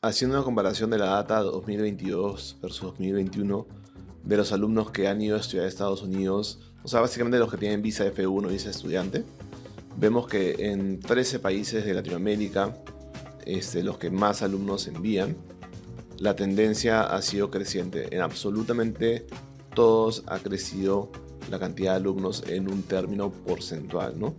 haciendo una comparación de la data 2022 versus 2021 de los alumnos que han ido a estudiar a Estados Unidos, o sea, básicamente los que tienen visa F1, visa estudiante, vemos que en 13 países de Latinoamérica, este, los que más alumnos envían, la tendencia ha sido creciente. En absolutamente todos ha crecido la cantidad de alumnos en un término porcentual, ¿no?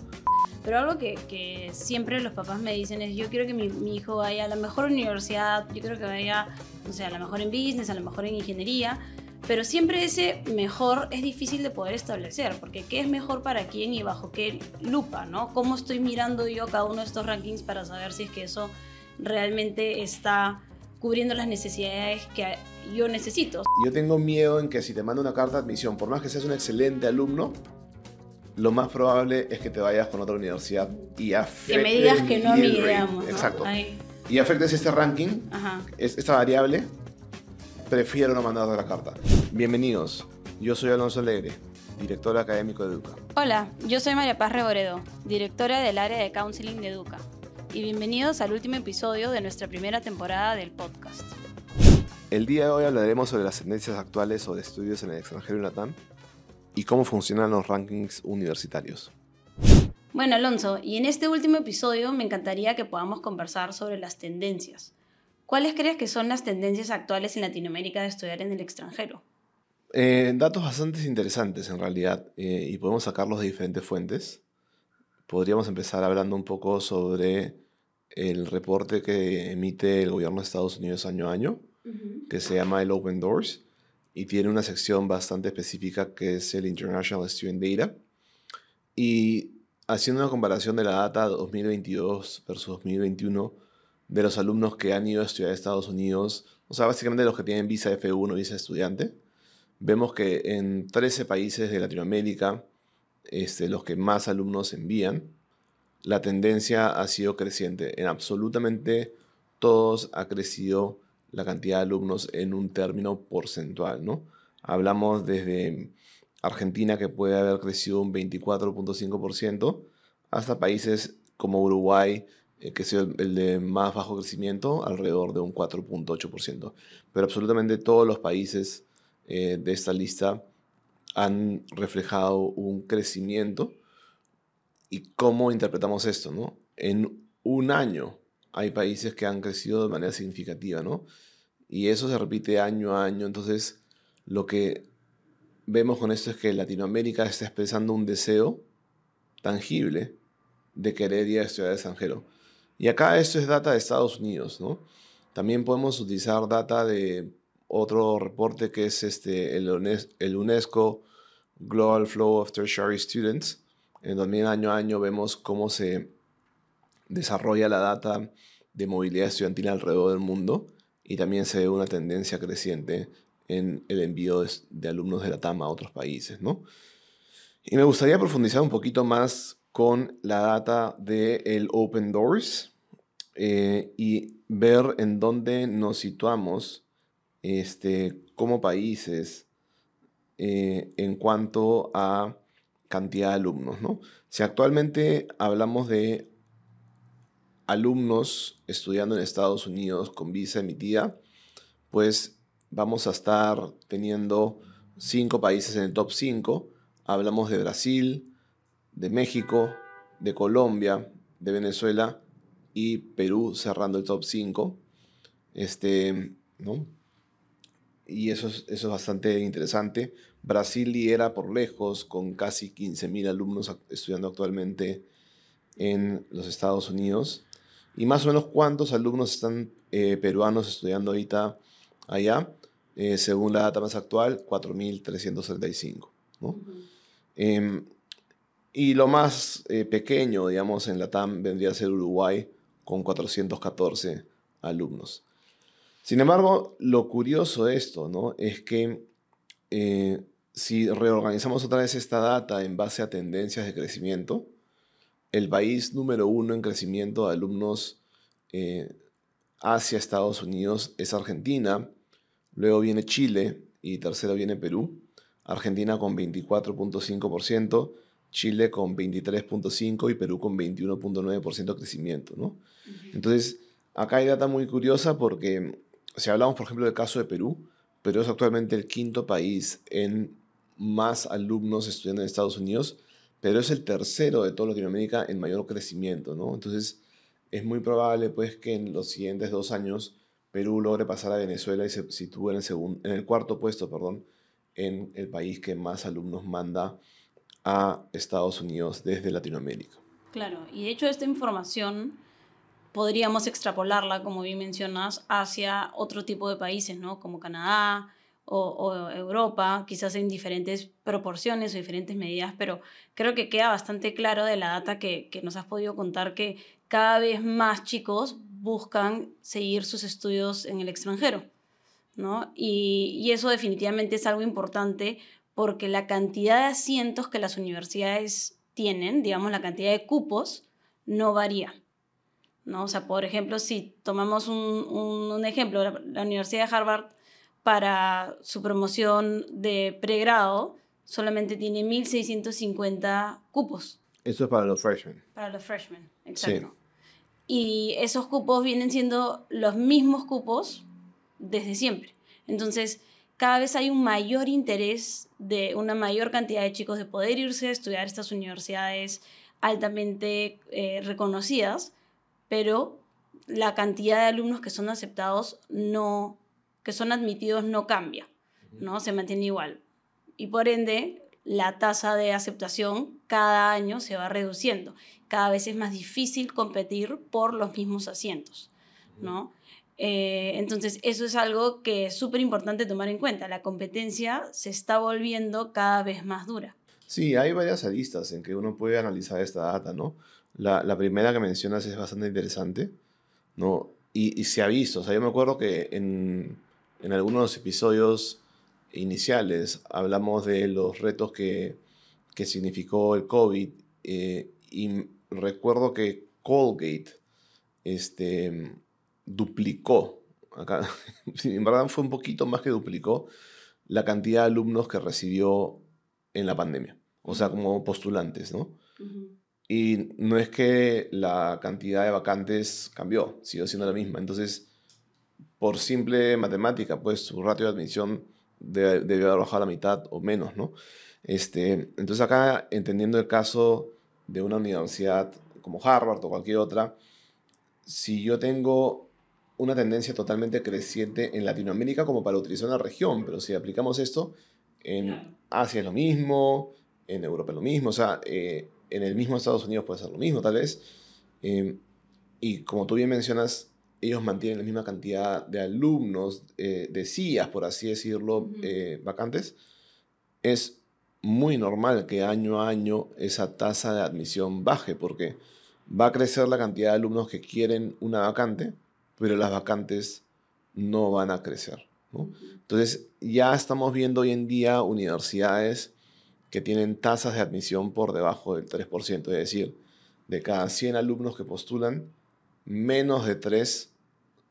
Pero algo que, siempre los papás me dicen es, yo quiero que mi, hijo vaya a la mejor universidad, yo quiero que vaya, o sea, a la mejor en business, a la mejor en ingeniería, pero siempre ese mejor es difícil de poder establecer, porque qué es mejor para quién y bajo qué lupa, ¿no? ¿Cómo estoy mirando yo cada uno de estos rankings para saber si es que eso realmente está cubriendo las necesidades que yo necesito? Yo tengo miedo en que si te mando una carta de admisión, por más que seas un excelente alumno, lo más probable es que te vayas con otra universidad y afectes... Que me digas que no. Exacto. Y afectes este ranking, esta variable, prefiero no mandarte la carta. Bienvenidos, yo soy Alonso Alegre, director académico de Educa. Hola, yo soy María Paz Reboredo, directora del área de counseling de Educa. Y bienvenidos al último episodio de nuestra primera temporada del podcast. El día de hoy hablaremos sobre las tendencias actuales sobre estudios en el extranjero y Latam y cómo funcionan los rankings universitarios. Bueno, Alonso, y en este último episodio me encantaría que podamos conversar sobre las tendencias. ¿Cuáles crees que son las tendencias actuales en Latinoamérica de estudiar en el extranjero? Eh, datos bastante interesantes en realidad eh, y podemos sacarlos de diferentes fuentes. Podríamos empezar hablando un poco sobre el reporte que emite el gobierno de Estados Unidos año a año, que se llama el Open Doors y tiene una sección bastante específica que es el International Student Data. Y haciendo una comparación de la data 2022 versus 2021, de los alumnos que han ido a estudiar a Estados Unidos, o sea, básicamente los que tienen visa F1, visa estudiante, vemos que en 13 países de Latinoamérica, este, los que más alumnos envían, la tendencia ha sido creciente. En absolutamente todos ha crecido la cantidad de alumnos en un término porcentual, ¿no? Hablamos desde Argentina que puede haber crecido un 24.5% hasta países como Uruguay eh, que sea el de más bajo crecimiento, alrededor de un 4.8%. Pero absolutamente todos los países eh, de esta lista han reflejado un crecimiento. ¿Y cómo interpretamos esto? ¿no? En un año hay países que han crecido de manera significativa, ¿no? Y eso se repite año a año. Entonces, lo que vemos con esto es que Latinoamérica está expresando un deseo tangible de querer ir a estudiar extranjero. Y acá esto es data de Estados Unidos, ¿no? También podemos utilizar data de otro reporte que es este, el, UNESCO Global Flow of Tertiary Students, en donde año a año vemos cómo se desarrolla la data de movilidad estudiantil alrededor del mundo y también se ve una tendencia creciente en el envío de, alumnos de la TAM a otros países, ¿no? Y me gustaría profundizar un poquito más con la data del el Open Doors eh, y ver en dónde nos situamos este, como países eh, en cuanto a cantidad de alumnos. ¿no? Si actualmente hablamos de alumnos estudiando en Estados Unidos con visa emitida, pues vamos a estar teniendo cinco países en el top 5. Hablamos de Brasil, de México, de Colombia, de Venezuela y Perú cerrando el top 5. Este, ¿no? Y eso es, eso es bastante interesante. Brasil lidera por lejos con casi 15.000 alumnos estudiando actualmente en los Estados Unidos. Y más o menos cuántos alumnos están eh, peruanos estudiando ahorita allá, eh, según la data más actual, 4.335. ¿no? Y lo más eh, pequeño, digamos, en la TAM vendría a ser Uruguay, con 414 alumnos. Sin embargo, lo curioso de esto ¿no? es que si reorganizamos otra vez esta data en base a tendencias de crecimiento, el país número uno en crecimiento de alumnos eh, hacia Estados Unidos es Argentina, luego viene Chile y tercero viene Perú. Argentina con 24.5%, Chile con 23.5% y Perú con 21.9% de crecimiento. ¿no? Entonces, acá hay data muy curiosa porque si hablamos, por ejemplo, del caso de Perú, Perú es actualmente el quinto país en más alumnos estudiando en Estados Unidos, pero es el tercero de toda Latinoamérica en mayor crecimiento, ¿no? Entonces, es muy probable, pues, que en los siguientes dos años Perú logre pasar a Venezuela y se sitúe en el, segundo, en el cuarto puesto, perdón, en el país que más alumnos manda a Estados Unidos desde Latinoamérica. Claro, y de hecho esta información podríamos extrapolarla, como bien mencionas, hacia otro tipo de países, ¿no? Como Canadá o, Europa, quizás en diferentes proporciones o diferentes medidas, pero creo que queda bastante claro de la data que, que nos has podido contar que cada vez más chicos buscan seguir sus estudios en el extranjero, ¿no? Y, y eso definitivamente es algo importante porque la cantidad de asientos que las universidades tienen, digamos, la cantidad de cupos, no varía. ¿no? O sea, por ejemplo, si tomamos un, un, ejemplo, la, Universidad de Harvard para su promoción de pregrado solamente tiene 1.650 cupos. Eso es para los freshmen. Para los freshmen, exacto. Y esos cupos vienen siendo los mismos cupos desde siempre. Entonces, cada vez hay un mayor interés de una mayor cantidad de chicos de poder irse a estudiar estas universidades altamente eh, reconocidas pero la cantidad de alumnos que son aceptados no, que son admitidos no cambia, ¿no? Se mantiene igual. Y por ende, la tasa de aceptación cada año se va reduciendo. Cada vez es más difícil competir por los mismos asientos, ¿no? Eh, entonces, eso es algo que es súper importante tomar en cuenta. La competencia se está volviendo cada vez más dura. Sí, hay varias aristas en que uno puede analizar esta data, ¿no? La, la, primera que mencionas es bastante interesante, ¿no? Y, y, se ha visto, o sea, yo me acuerdo que en, en algunos episodios iniciales hablamos de los retos que, que significó el COVID eh, y recuerdo que Colgate este, duplicó, acá, en verdad fue un poquito más que duplicó la cantidad de alumnos que recibió en la pandemia, o sea, como postulantes, ¿no? Y no es que la cantidad de vacantes cambió, siguió siendo la misma. Entonces, por simple matemática, pues su ratio de admisión debió haber bajado a la mitad o menos, ¿no? Este, entonces acá, entendiendo el caso de una universidad como Harvard o cualquier otra, si yo tengo una tendencia totalmente creciente en Latinoamérica como para utilizar una región, pero si aplicamos esto en Asia es lo mismo, en Europa es lo mismo, o sea, eh, en el mismo Estados Unidos puede ser lo mismo, tal vez. Eh, y como tú bien mencionas, ellos mantienen la misma cantidad de alumnos, eh, de CIAs, por así decirlo, eh, vacantes. Es muy normal que año a año esa tasa de admisión baje, porque va a crecer la cantidad de alumnos que quieren una vacante, pero las vacantes no van a crecer. Entonces, ya estamos viendo hoy en día universidades que tienen tasas de admisión por debajo del 3%, es decir, de cada 100 alumnos que postulan, menos de 3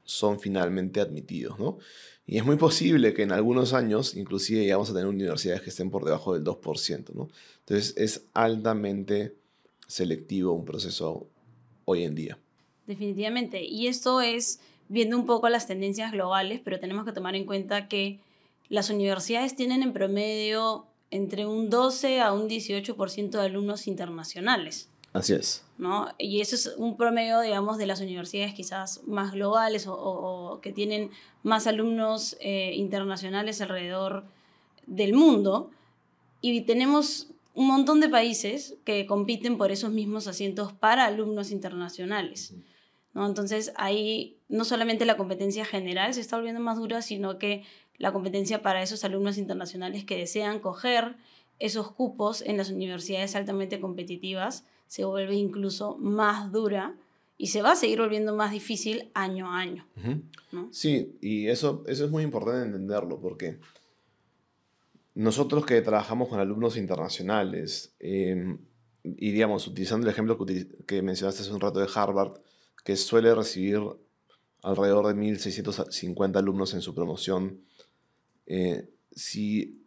son finalmente admitidos, ¿no? Y es muy posible que en algunos años, inclusive, ya vamos a tener universidades que estén por debajo del 2%, ¿no? Entonces, es altamente selectivo un proceso hoy en día. Definitivamente. Y esto es viendo un poco las tendencias globales, pero tenemos que tomar en cuenta que las universidades tienen en promedio entre un 12 a un 18% de alumnos internacionales. Así es. ¿no? Y eso es un promedio, digamos, de las universidades quizás más globales o, que tienen más alumnos eh, internacionales alrededor del mundo. Y tenemos un montón de países que compiten por esos mismos asientos para alumnos internacionales. ¿no? Entonces ahí no solamente la competencia general se está volviendo más dura, sino que la competencia para esos alumnos internacionales que desean coger esos cupos en las universidades altamente competitivas se vuelve incluso más dura y se va a seguir volviendo más difícil año a año. Sí, y eso, eso es muy importante entenderlo porque nosotros que trabajamos con alumnos internacionales, eh, y digamos, utilizando el ejemplo que, que mencionaste hace un rato de Harvard, que suele recibir alrededor de 1.650 alumnos en su promoción eh, si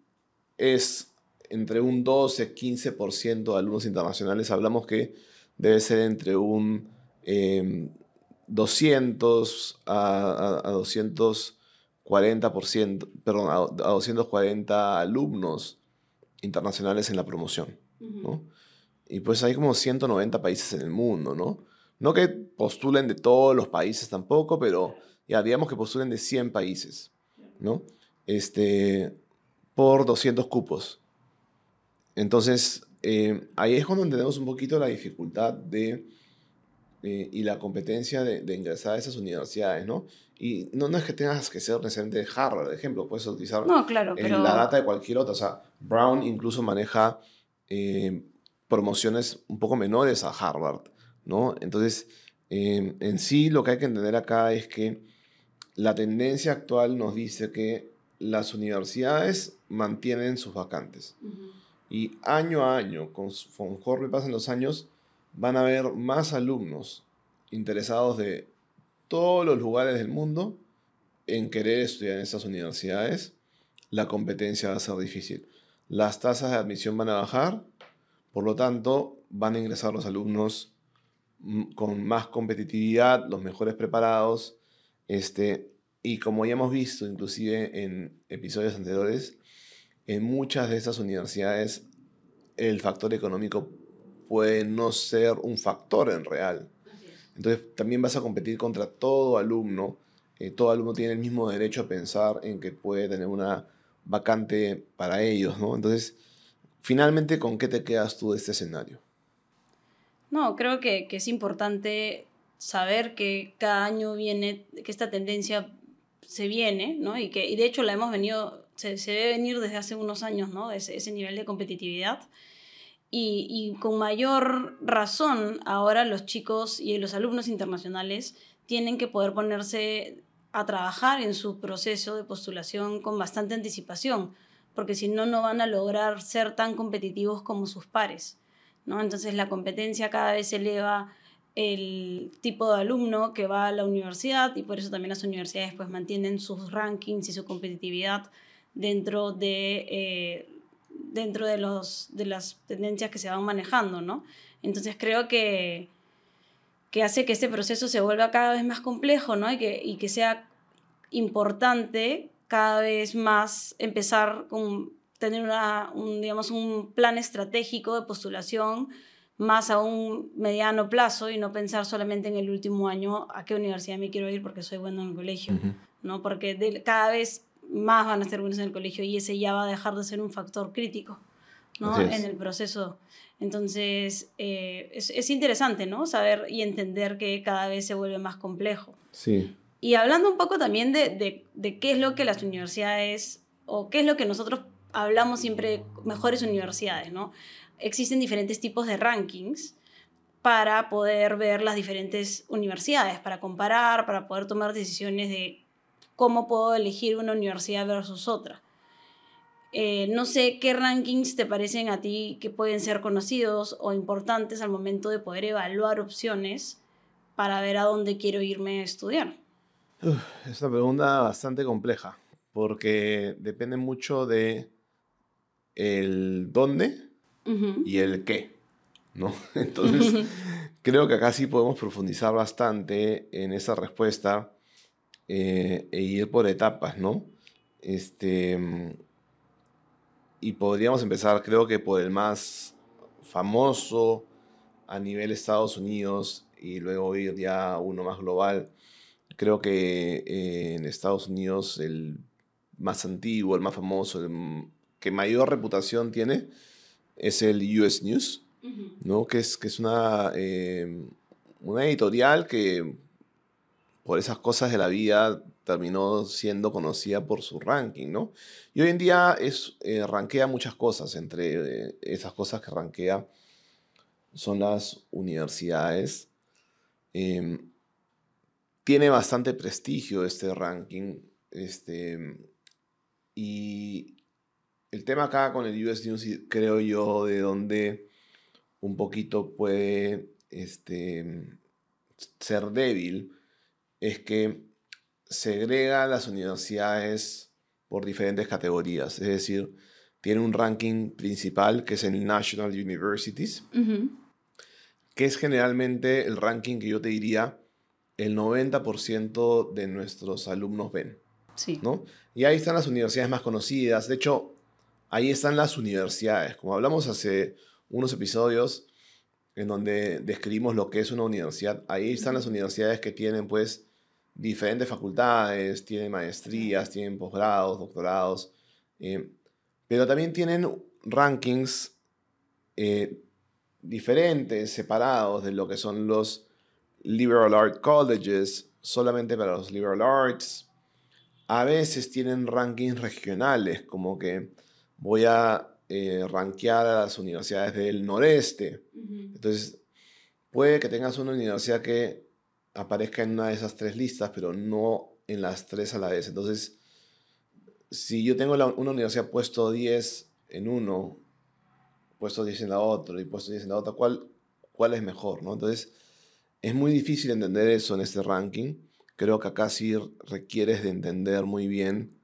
es entre un 12-15% de alumnos internacionales, hablamos que debe ser entre un 200 a, a, a 240%, perdón, a, a 240 alumnos internacionales en la promoción, ¿no? Y pues hay como 190 países en el mundo, ¿no? No que postulen de todos los países tampoco, pero ya digamos que postulen de 100 países, ¿no? Este, por 200 cupos. Entonces, eh, ahí es cuando entendemos un poquito la dificultad de, eh, y la competencia de, de, ingresar a esas universidades, ¿no? Y no, no es que tengas que ser necesariamente de Harvard, por ejemplo, puedes utilizar no, claro, pero... la data de cualquier otra. O sea, Brown incluso maneja eh, promociones un poco menores a Harvard, ¿no? Entonces, en sí lo que hay que entender acá es que la tendencia actual nos dice que las universidades mantienen sus vacantes. Y año a año, con- conforme pasan los años, van a haber más alumnos interesados de todos los lugares del mundo en querer estudiar en estas universidades. La competencia va a ser difícil. Las tasas de admisión van a bajar, por lo tanto, van a ingresar los alumnos mm, con más competitividad, los mejores preparados. Este, y como ya hemos visto, inclusive en episodios anteriores, en muchas de estas universidades el factor económico puede no ser un factor en real. Entonces también vas a competir contra todo alumno. eh, todo alumno tiene el mismo derecho a pensar en que puede tener una vacante para ellos, ¿no? Entonces, finalmente, ¿con qué te quedas tú de este escenario? No, creo que, que es importante saber que cada año viene, que esta tendencia se viene, ¿no? Y que y de hecho la hemos venido, se, se debe venir desde hace unos años, ¿no? Ese, ese nivel de competitividad. Y, y con mayor razón, ahora los chicos y los alumnos internacionales tienen que poder ponerse a trabajar en su proceso de postulación con bastante anticipación, porque si no, no van a lograr ser tan competitivos como sus pares. ¿no? Entonces la competencia cada vez eleva el tipo de alumno que va a la universidad y por eso también las universidades pues mantienen sus rankings y su competitividad dentro de, eh, dentro de, los, de las tendencias que se van manejando, ¿no? Entonces creo que, que hace que este proceso se vuelva cada vez más complejo, ¿no? Y que, y que sea importante cada vez más empezar con tener una, un, digamos, un plan estratégico de postulación más a un mediano plazo y no pensar solamente en el último año a qué universidad me quiero ir porque soy bueno en el colegio, Ujú. ¿no? Porque de- cada vez más van a ser buenos en el colegio y ese ya va a dejar de ser un factor crítico, ¿no? En el proceso. Entonces, eh, es, es interesante, ¿no? Saber y entender que cada vez se vuelve más complejo. Sí, Y hablando un poco también de, de, de qué es lo que las universidades, o qué es lo que nosotros hablamos siempre de mejores universidades, ¿no? Existen diferentes tipos de rankings para poder ver las diferentes universidades, para comparar, para poder tomar decisiones de cómo puedo elegir una universidad versus otra. Eh, no sé qué rankings te parecen a ti que pueden ser conocidos o importantes al momento de poder evaluar opciones para ver a dónde quiero irme a estudiar. Uf, es una pregunta bastante compleja, porque depende mucho de el dónde y el qué, ¿no? Entonces, creo que acá sí podemos profundizar bastante en esa respuesta eh, e ir por etapas, ¿no? Este, mm, y podríamos empezar, creo que por el más famoso a nivel Estados Unidos y luego ir ya uno más global. Creo que eh, en Estados Unidos el más antiguo, el más famoso, el m- que mayor reputación tiene es el US News. Ujú. ¿no? Que es, que es una, eh, una editorial que por esas cosas de la vida terminó siendo conocida por su ranking, ¿no? Y hoy en día es, eh, rankea muchas cosas, entre eh, esas cosas que rankea son las universidades. Em, tiene bastante prestigio este ranking, este, y el tema acá con el US News, creo yo, de donde un poquito puede este, ser débil es que segrega las universidades por diferentes categorías. Es decir, tiene un ranking principal que es el National Universities, que es generalmente el ranking que yo te diría el 90% de nuestros alumnos ven. Sí. ¿no? Y ahí están las universidades más conocidas. De hecho, ahí están las universidades. Como hablamos hace unos episodios en donde describimos lo que es una universidad, ahí están las universidades que tienen pues diferentes facultades, tienen maestrías, tienen posgrados, doctorados, eh, pero también tienen rankings eh, diferentes, separados de lo que son los liberal arts colleges, solamente para los liberal arts. A veces tienen rankings regionales, como que voy a eh, rankear a las universidades del noreste. Entonces, puede que tengas una universidad que aparezca en una de esas tres listas, pero no en las tres a la vez. Entonces, si yo tengo una universidad puesto 10 en uno, puesto 10 en la otra y puesto 10 en la otra, ¿cuál, cuál es mejor? ¿no? Entonces, es muy difícil entender eso en este ranking. Creo que acá sí requieres de entender muy bien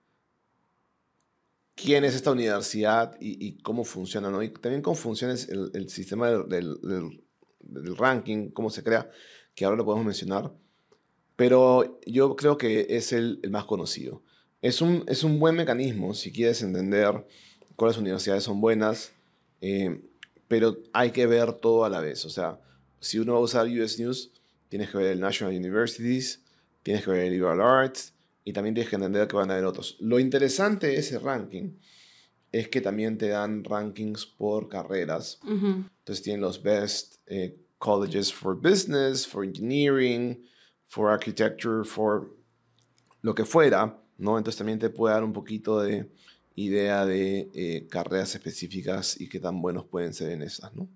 quién es esta universidad y, cómo funciona, ¿no? Y también cómo funciona el, el sistema del, del, ranking, cómo se crea, que ahora lo podemos mencionar. Pero yo creo que es el, más conocido. Es un, es un buen mecanismo si quieres entender cuáles universidades son buenas, eh, pero hay que ver todo a la vez. O sea, si uno va a usar US News, tienes que ver el National Universities, tienes que ver el Liberal Arts, y también tienes que entender que van a haber otros. Lo interesante de ese ranking es que también te dan rankings por carreras. Entonces tienen los best eh, colleges for business, for engineering, for architecture, for lo que fuera, ¿no? Entonces también te puede dar un poquito de idea de eh, carreras específicas y qué tan buenos pueden ser en esas, ¿no?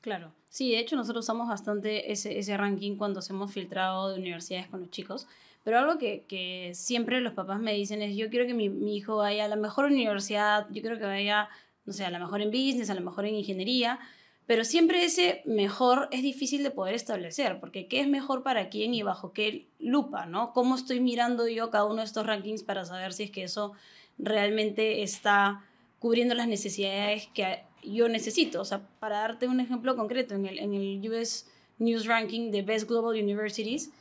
Claro. Sí, de hecho nosotros usamos bastante ese, ese ranking cuando hemos filtrado de universidades con los chicos pero algo que, que, siempre los papás me dicen es, yo quiero que mi, mi, hijo vaya a la mejor universidad, yo quiero que vaya, no sé, a la mejor en business, a la mejor en ingeniería, pero siempre ese mejor es difícil de poder establecer, porque ¿qué es mejor para quién y bajo qué lupa, no? ¿Cómo estoy mirando yo cada uno de estos rankings para saber si es que eso realmente está cubriendo las necesidades que yo necesito? O sea, para darte un ejemplo concreto, en el, en el US News Ranking de Best Global Universities,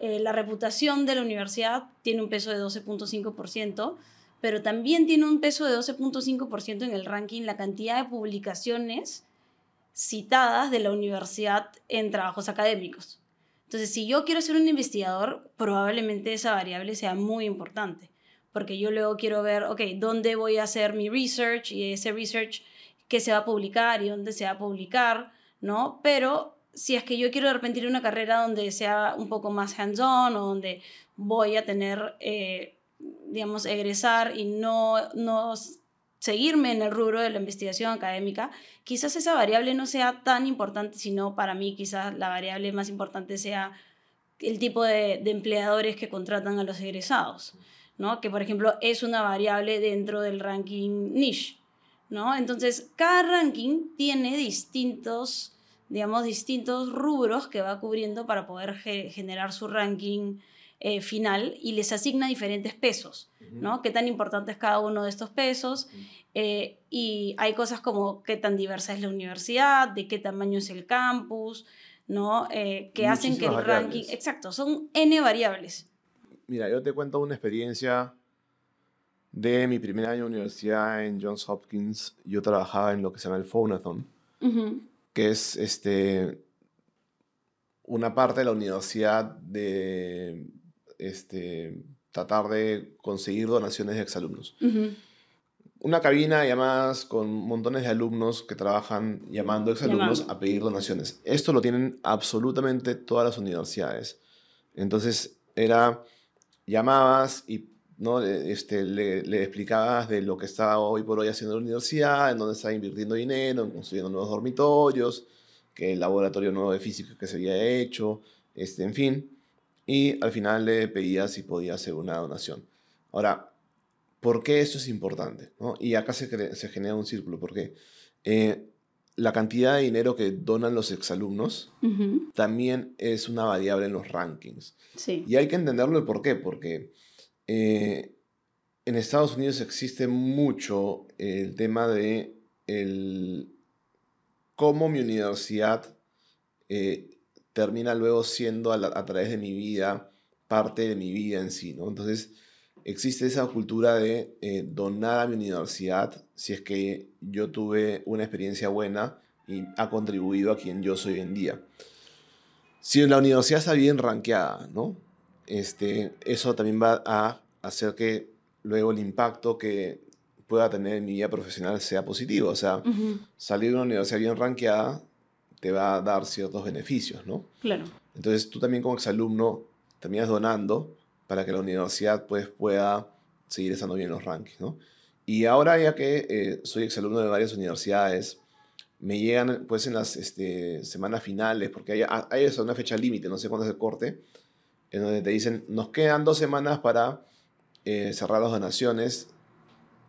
eh, la reputación de la universidad tiene un peso de 12.5%, pero también tiene un peso de 12.5% en el ranking la cantidad de publicaciones citadas de la universidad en trabajos académicos. Entonces, si yo quiero ser un investigador, probablemente esa variable sea muy importante, porque yo luego quiero ver, ok, ¿dónde voy a hacer mi research? Y ese research, ¿qué se va a publicar y dónde se va a publicar? ¿No? Pero si es que yo quiero de repente ir a una carrera donde sea un poco más hands-on o donde voy a tener, eh, digamos, egresar y no, no seguirme en el rubro de la investigación académica, quizás esa variable no sea tan importante, sino para mí quizás la variable más importante sea el tipo de, empleadores que contratan a los egresados, ¿no? que por ejemplo es una variable dentro del ranking niche. ¿no? Entonces, cada ranking tiene distintos digamos, distintos rubros que va cubriendo para poder generar su ranking eh, final y les asigna diferentes pesos, ¿no? Qué tan importante es cada uno de estos pesos. Eh, y hay cosas como qué tan diversa es la universidad, de qué tamaño es el campus, ¿no? Eh, que hacen que el ranking... Exacto, son N variables. Mira, yo te cuento una experiencia de mi primer año de universidad en Johns Hopkins. Yo trabajaba en lo que se llama el Phonathon que es este, una parte de la universidad de este, tratar de conseguir donaciones de exalumnos. Una cabina y además con montones de alumnos que trabajan llamando exalumnos a pedir donaciones. Esto lo tienen absolutamente todas las universidades. Entonces era, llamabas y ¿no? Este, le, le, explicabas de lo que está hoy por hoy haciendo la universidad, en dónde está invirtiendo dinero, en construyendo nuevos dormitorios, que el laboratorio nuevo de física que se había hecho, este, en fin. Y al final le pedías si podía hacer una donación. Ahora, ¿por qué esto es importante? ¿no? Y acá se, se, genera un círculo, porque eh, la cantidad de dinero que donan los exalumnos también es una variable en los rankings. Sí. Y hay que entenderlo el por qué, porque eh, en Estados Unidos existe mucho el tema de el, cómo mi universidad eh, termina luego siendo a, través de mi vida parte de mi vida en sí, ¿no? Entonces, existe esa cultura de eh, donar a mi universidad si es que yo tuve una experiencia buena y ha contribuido a quien yo soy hoy en día. Si la universidad está bien rankeada, ¿no? Este, eso también va a hacer que luego el impacto que pueda tener en mi vida profesional sea positivo. O sea, salir de una universidad bien rankeada te va a dar ciertos beneficios, ¿no? Claro. Entonces tú también como exalumno terminas donando para que la universidad pues, pueda seguir estando bien en los rankings, ¿no? Y ahora ya que eh, soy exalumno de varias universidades, me llegan pues en las este, semanas finales, porque hay, hay una fecha límite, no sé cuándo es el corte, en donde te dicen, nos quedan dos semanas para eh, cerrar las donaciones,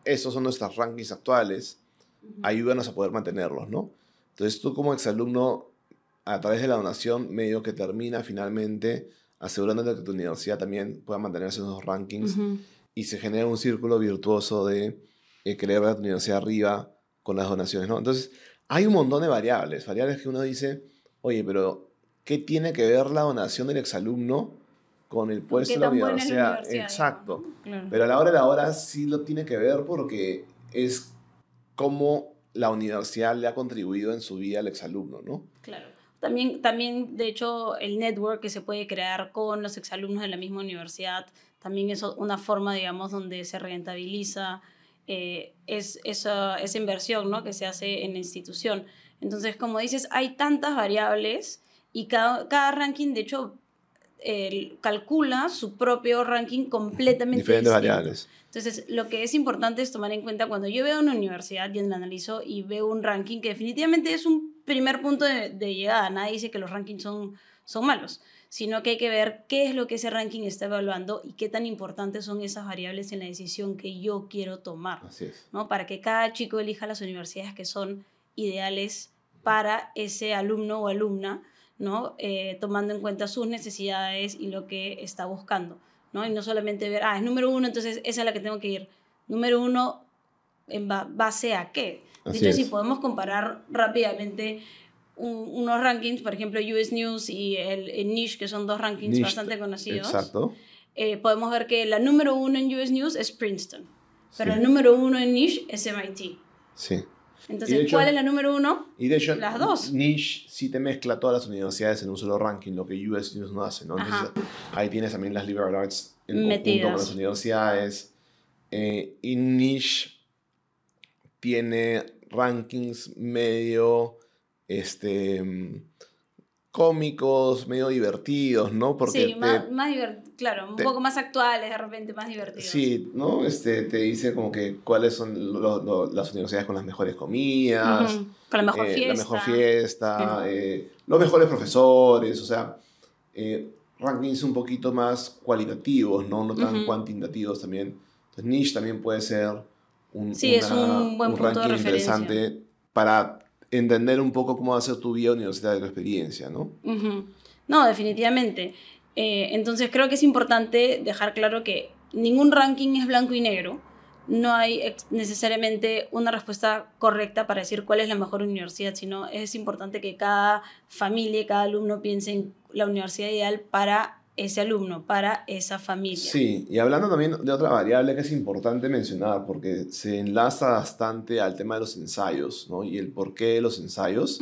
estos son nuestros rankings actuales, ayúdanos a poder mantenerlos, ¿no? Entonces tú como exalumno, a través de la donación, medio que termina finalmente asegurándote que tu universidad también pueda mantenerse en esos rankings y se genera un círculo virtuoso de eh, querer ver a tu universidad arriba con las donaciones, ¿no? Entonces, hay un montón de variables, variables que uno dice, oye, pero ¿qué tiene que ver la donación del exalumno con el puesto de la universidad? Exacto. Pero a la hora de la hora sí lo tiene que ver porque es cómo la universidad le ha contribuido en su vida al exalumno, ¿no? Claro. También, también, de hecho, el network que se puede crear con los exalumnos de la misma universidad también es una forma, digamos, donde se rentabiliza eh, es, esa, esa inversión ¿no? que se hace en la institución. Entonces, como dices, hay tantas variables y cada, cada ranking, de hecho, calcula su propio ranking completamente Diferentes variables. Entonces, lo que es importante es tomar en cuenta cuando yo veo una universidad y la analizo y veo un ranking que definitivamente es un primer punto de, de llegada. Nadie dice que los rankings son, son malos sino que hay que ver qué es lo que ese ranking está evaluando y qué tan importantes son esas variables en la decisión que yo quiero tomar, ¿no? Para que cada chico elija las universidades que son ideales para ese alumno o alumna, ¿no? Eh, tomando en cuenta sus necesidades y lo que está buscando, ¿no? Y no solamente ver, ah, es número uno, entonces esa es la que tengo que ir. Número uno, ¿en base a qué? De hecho, si podemos comparar rápidamente unos rankings, por ejemplo, US News y el, Niche, que son dos rankings bastante conocidos. Exacto. Eh, podemos ver que la número uno en US News es Princeton, pero el número uno en Niche es MIT. Sí. Entonces, ¿cuál es la número uno? Y de hecho, las dos. Niche sí te mezcla todas las universidades en un solo ranking, lo que US News no hace, ¿no? Entonces, ahí tienes también las liberal arts en conjunto con las universidades. Eh, y Niche tiene rankings medio este, cómicos, medio divertidos, ¿no? Porque sí, más, claro, un poco más actuales, de repente, más divertidos. Sí, ¿no? Este, te dice como que cuáles son las universidades con las mejores comidas. Con la mejor fiesta. Eh, la mejor fiesta, eh, los mejores profesores, o sea, eh, rankings un poquito más cualitativos, ¿no? No tan cuantitativos también. Entonces, niche también puede ser un, sí, es un, buen punto ranking de interesante para entender un poco cómo va a ser tu vida universitaria, tu experiencia, ¿no? No, definitivamente. Eh, entonces creo que es importante dejar claro que ningún ranking es blanco y negro. No hay necesariamente una respuesta correcta para decir cuál es la mejor universidad, sino es importante que cada familia, cada alumno piense en la universidad ideal para ese alumno, para esa familia. Sí, y hablando también de otra variable que es importante mencionar, porque se enlaza bastante al tema de los ensayos, ¿no? Y el porqué de los ensayos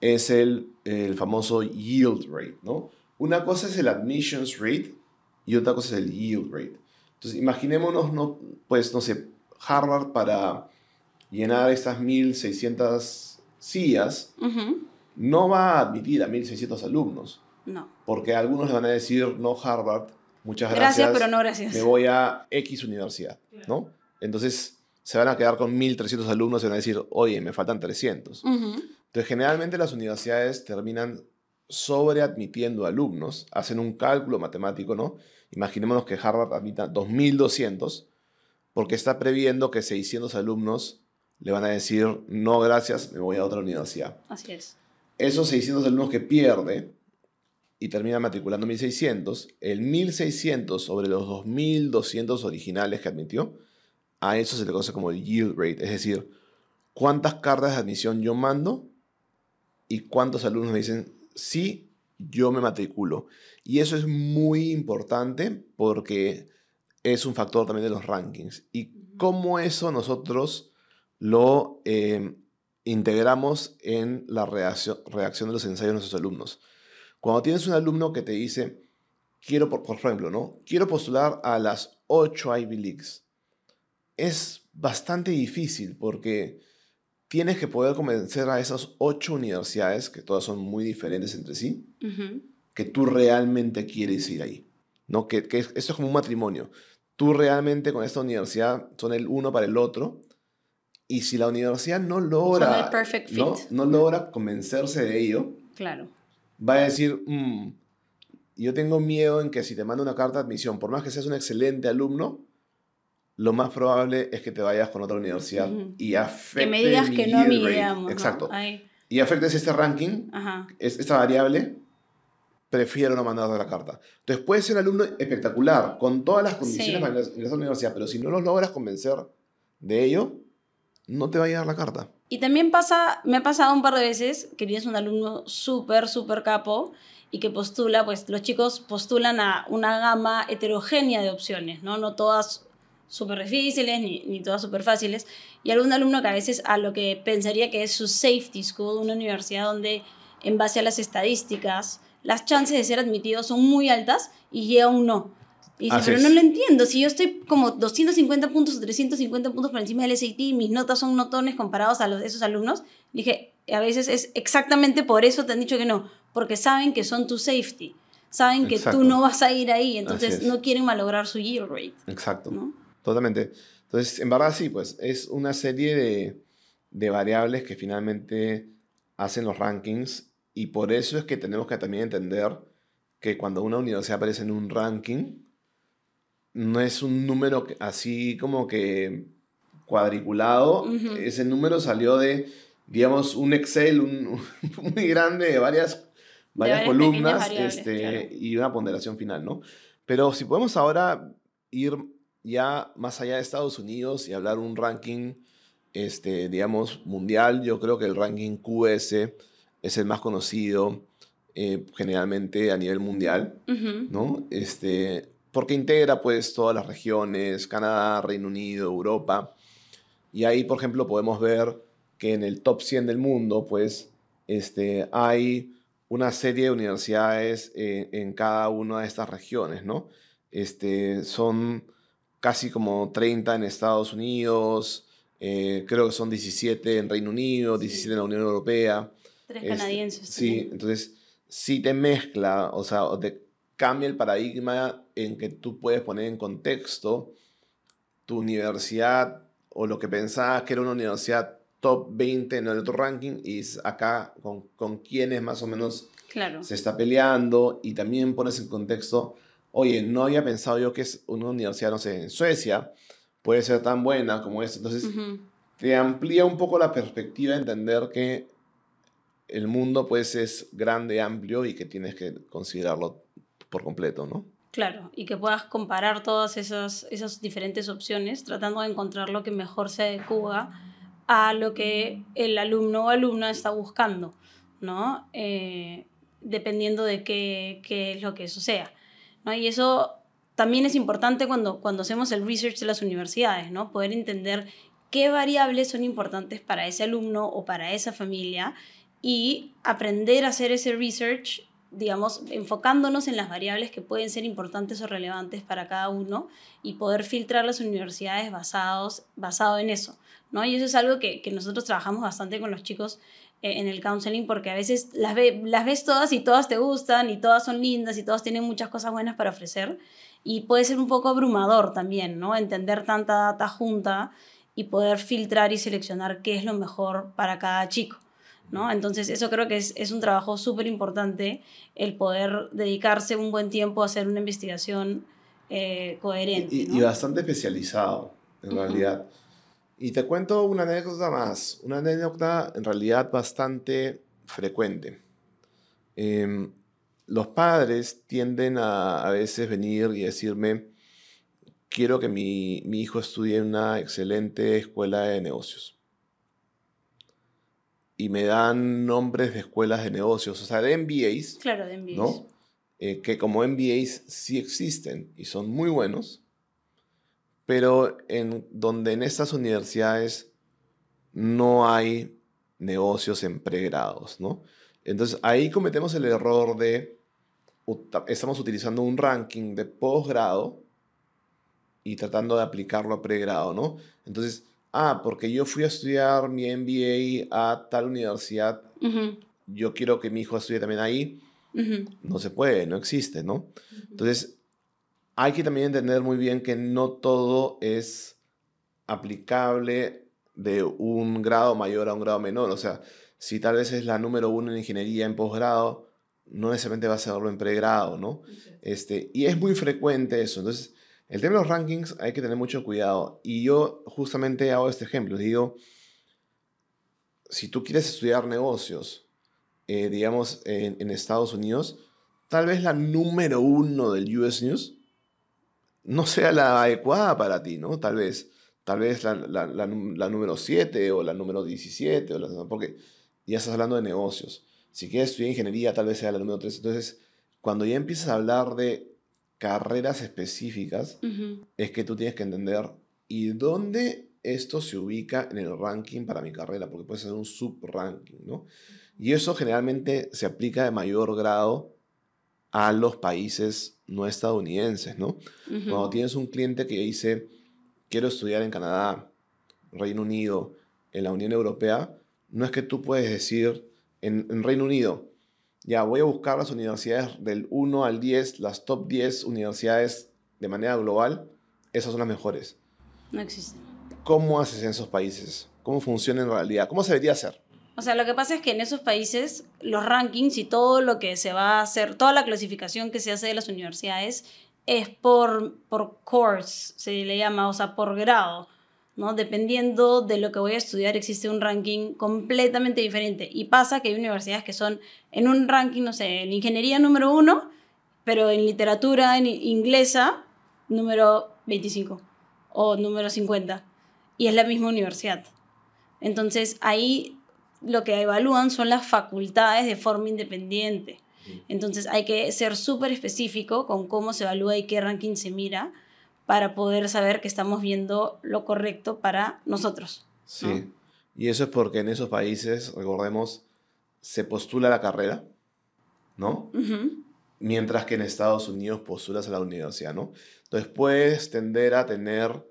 es el, el famoso yield rate, ¿no? Una cosa es el admissions rate y otra cosa es el yield rate. Entonces, imaginémonos, ¿no? pues, no sé, Harvard para llenar estas 1600 sillas, no va a admitir a 1600 alumnos no. Porque algunos le van a decir, no Harvard, muchas gracias. Gracias, pero no gracias. Me voy a X universidad, ¿no? Entonces se van a quedar con 1.300 alumnos y van a decir, oye, me faltan 300. Entonces generalmente las universidades terminan sobreadmitiendo alumnos, hacen un cálculo matemático, ¿no? Imaginémonos que Harvard admita 2.200 porque está previendo que 600 alumnos le van a decir, no, gracias, me voy a otra universidad. Así es. Esos 600 alumnos que pierde y termina matriculando 1600, el 1600 sobre los 2200 originales que admitió, a eso se le conoce como el yield rate, es decir, cuántas cartas de admisión yo mando y cuántos alumnos me dicen sí yo me matriculo. Y eso es muy importante porque es un factor también de los rankings. Y cómo eso nosotros lo eh, integramos en la reacción, reacción de los ensayos de nuestros alumnos. Cuando tienes un alumno que te dice, quiero, por, por ejemplo, ¿no? quiero postular a las 8 Ivy Leagues, es bastante difícil porque tienes que poder convencer a esas 8 universidades, que todas son muy diferentes entre sí, que tú realmente quieres ir ahí. ¿no? Que, que esto es como un matrimonio. Tú realmente con esta universidad son el uno para el otro. Y si la universidad no logra, ¿no? no logra convencerse de ello, claro. Va a decir, mm, yo tengo miedo en que si te mando una carta de admisión, por más que seas un excelente alumno, lo más probable es que te vayas con otra universidad y afecte Que me digas que no Exacto. Y afectes este ranking, Es, esta variable, prefiero no mandarte la carta. Entonces, puedes ser un alumno espectacular, con todas las condiciones para ingresar a la universidad, pero si no los logras convencer de ello, no te va a llegar la carta. Y también pasa, me ha pasado un par de veces que tienes un alumno súper, súper capo y que postula, pues los chicos postulan a una gama heterogénea de opciones, ¿no? No todas súper difíciles ni, ni todas súper fáciles. Y algún alumno que a veces a lo que pensaría que es su safety school, una universidad donde en base a las estadísticas las chances de ser admitido son muy altas y llega un no. Y dice, pero no lo entiendo, si yo estoy como 250 puntos o 350 puntos por encima del SAT y mis notas son notones comparados a los esos alumnos, dije, a veces es exactamente por eso te han dicho que no, porque saben que son tu safety, saben que tú no vas a ir ahí, entonces no quieren malograr su yield rate. Exacto, totalmente. Entonces, en verdad sí, pues es una serie de, de variables que finalmente hacen los rankings y por eso es que tenemos que también entender que cuando una universidad aparece en un ranking, no es un número así como que cuadriculado. Ese número salió de, digamos, un Excel muy grande de varias, varias, columnas este, y una ponderación final, ¿no? Pero si podemos ahora ir ya más allá de Estados Unidos y hablar un ranking, este, digamos, mundial, yo creo que el ranking QS es el más conocido eh, generalmente a nivel mundial, ¿no? Este, porque integra pues todas las regiones, Canadá, Reino Unido, Europa. Y ahí, por ejemplo, podemos ver que en el top 100 del mundo, pues, este, hay una serie de universidades eh, en cada una de estas regiones, ¿no? Este, son casi como 30 en Estados Unidos, eh, creo que son 17 en Reino Unido, 17 en la Unión Europea. Tres este, canadienses. sí, entonces sí te mezcla, o sea, te cambia el paradigma en que tú puedes poner en contexto tu universidad o lo que pensabas que era una universidad top 20 en el otro ranking y acá con, con quienes más o menos claro. se está peleando y también pones en contexto, oye, no había pensado yo que es una universidad, no sé, en Suecia puede ser tan buena como esta. Entonces, te amplía un poco la perspectiva de entender que el mundo pues es grande, amplio y que tienes que considerarlo por completo, ¿no? Claro, y que puedas comparar todas esas, esas diferentes opciones tratando de encontrar lo que mejor se adecua a lo que el alumno o alumna está buscando, ¿no? Eh, dependiendo de qué, qué, es lo que eso sea. ¿no? Y eso también es importante cuando, cuando hacemos el research de las universidades, ¿no? Poder entender qué variables son importantes para ese alumno o para esa familia y aprender a hacer ese research, digamos, enfocándonos en las variables que pueden ser importantes o relevantes para cada uno y poder filtrar las universidades basados, basado en eso. ¿no? Y eso es algo que, que nosotros trabajamos bastante con los chicos eh, en el counseling porque a veces las, ve, las ves todas y todas te gustan y todas son lindas y todas tienen muchas cosas buenas para ofrecer y puede ser un poco abrumador también, ¿no? Entender tanta data junta y poder filtrar y seleccionar qué es lo mejor para cada chico. ¿No? Entonces eso creo que es, es un trabajo súper importante, el poder dedicarse un buen tiempo a hacer una investigación eh, coherente. Y, bastante especializado, en realidad. Y te cuento una anécdota más, una anécdota en realidad bastante frecuente. Em, los padres tienden a a veces venir y decirme, quiero que mi, mi hijo estudie en una excelente escuela de negocios y me dan nombres de escuelas de negocios, o sea, de MBAs. Claro, de MBAs. ¿no? Eh, que como MBAs sí existen y son muy buenos, pero en donde en estas universidades no hay negocios en pregrados, ¿no? Entonces ahí cometemos el error de estamos utilizando un ranking de posgrado y tratando de aplicarlo a pregrado, ¿no? Entonces, ah, porque yo fui a estudiar mi MBA a tal universidad, yo quiero que mi hijo estudie también ahí. No se puede, no existe, ¿no? Entonces, hay que también entender muy bien que no todo es aplicable de un grado mayor a un grado menor. O sea, si tal vez es la número uno en ingeniería en posgrado, no necesariamente va a serlo en pregrado, ¿no? Este, y es muy frecuente eso. Entonces, el tema de los rankings hay que tener mucho cuidado. Y yo justamente hago este ejemplo. Digo, si tú quieres estudiar negocios, eh, digamos, en, Estados Unidos, tal vez la número uno del US News no sea la adecuada para ti, ¿no? Tal vez. Tal vez la, la, número 7 o la número 17, o porque ya estás hablando de negocios. Si quieres estudiar ingeniería, tal vez sea la número 3. Entonces, cuando ya empiezas a hablar de carreras específicas, es que tú tienes que entender y dónde esto se ubica en el ranking para mi carrera, porque puede ser un sub-ranking, ¿no? Y eso generalmente se aplica de mayor grado a los países no estadounidenses, ¿no? Cuando tienes un cliente que dice, quiero estudiar en Canadá, Reino Unido, en la Unión Europea, no es que tú puedes decir en, en Reino Unido, ya voy a buscar las universidades del 1 al 10, las top 10 universidades de manera global, esas son las mejores. No existen. ¿Cómo haces en esos países? ¿Cómo funciona en realidad? ¿Cómo se debería hacer? O sea, lo que pasa es que en esos países los rankings y todo lo que se va a hacer, toda la clasificación que se hace de las universidades es por, por course, se le llama, o sea, por grado. ¿No? Dependiendo de lo que voy a estudiar, existe un ranking completamente diferente. Y pasa que hay universidades que son en un ranking, no sé, en ingeniería número uno, pero en literatura en inglesa número 25 o número 50. Y es la misma universidad. Entonces ahí lo que evalúan son las facultades de forma independiente. Entonces hay que ser súper específico con cómo se evalúa y qué ranking se mira para poder saber que estamos viendo lo correcto para nosotros. Sí, y eso es porque en esos países, recordemos, se postula la carrera, ¿no? Mientras que en Estados Unidos postulas a la universidad, ¿no? Entonces puedes tender a tener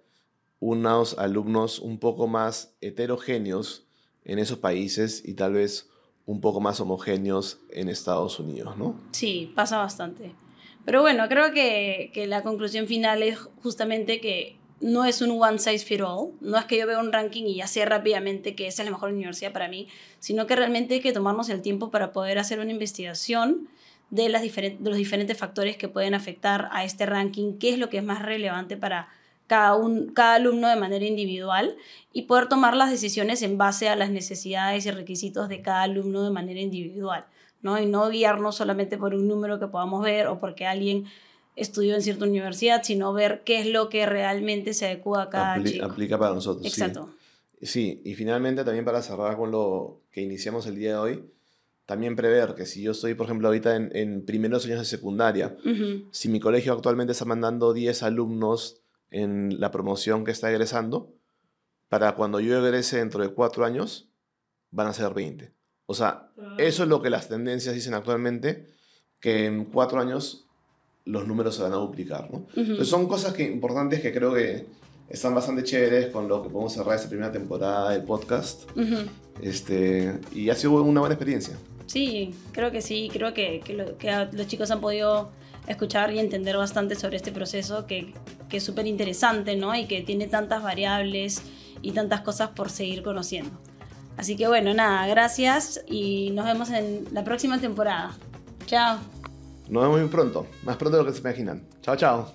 unos alumnos un poco más heterogéneos en esos países y tal vez un poco más homogéneos en Estados Unidos, ¿no? Sí, pasa bastante. Pero bueno, creo que, que, la conclusión final es justamente que no es un one size fit all, no es que yo vea un ranking y ya sé rápidamente que esa es la mejor universidad para mí, sino que realmente hay que tomarnos el tiempo para poder hacer una investigación de, las de los diferentes factores que pueden afectar a este ranking, qué es lo que es más relevante para cada, un, cada alumno de manera individual y poder tomar las decisiones en base a las necesidades y requisitos de cada alumno de manera individual. ¿No? Y no guiarnos solamente por un número que podamos ver o porque alguien estudió en cierta universidad, sino ver qué es lo que realmente se adecua a cada chico. Aplica para nosotros. Exacto. Sí. sí, y finalmente también para cerrar con lo que iniciamos el día de hoy, también prever que si yo estoy, por ejemplo, ahorita en, en primeros años de secundaria, si mi colegio actualmente está mandando 10 alumnos en la promoción que está egresando, para cuando yo egrese dentro de 4 años, van a ser 20. O sea, eso es lo que las tendencias dicen actualmente, que en cuatro años los números se van a duplicar, ¿no? Entonces son cosas que, importantes que creo que están bastante chéveres con lo que podemos cerrar esta primera temporada del podcast. este, y ha sido una buena experiencia. Sí, creo que sí, creo que, que, los chicos han podido escuchar y entender bastante sobre este proceso que, que es súper interesante, ¿no? Y que tiene tantas variables y tantas cosas por seguir conociendo. Así que bueno, nada, gracias y nos vemos en la próxima temporada. Chao. Nos vemos muy pronto, más pronto de lo que se imaginan. Chao, chao.